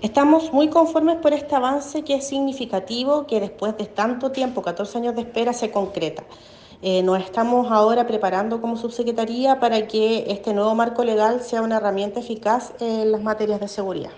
Estamos muy conformes por este avance que es significativo, que después de tanto tiempo, 14 años de espera, se concreta. Eh, nos estamos ahora preparando como subsecretaría para que este nuevo marco legal sea una herramienta eficaz en las materias de seguridad.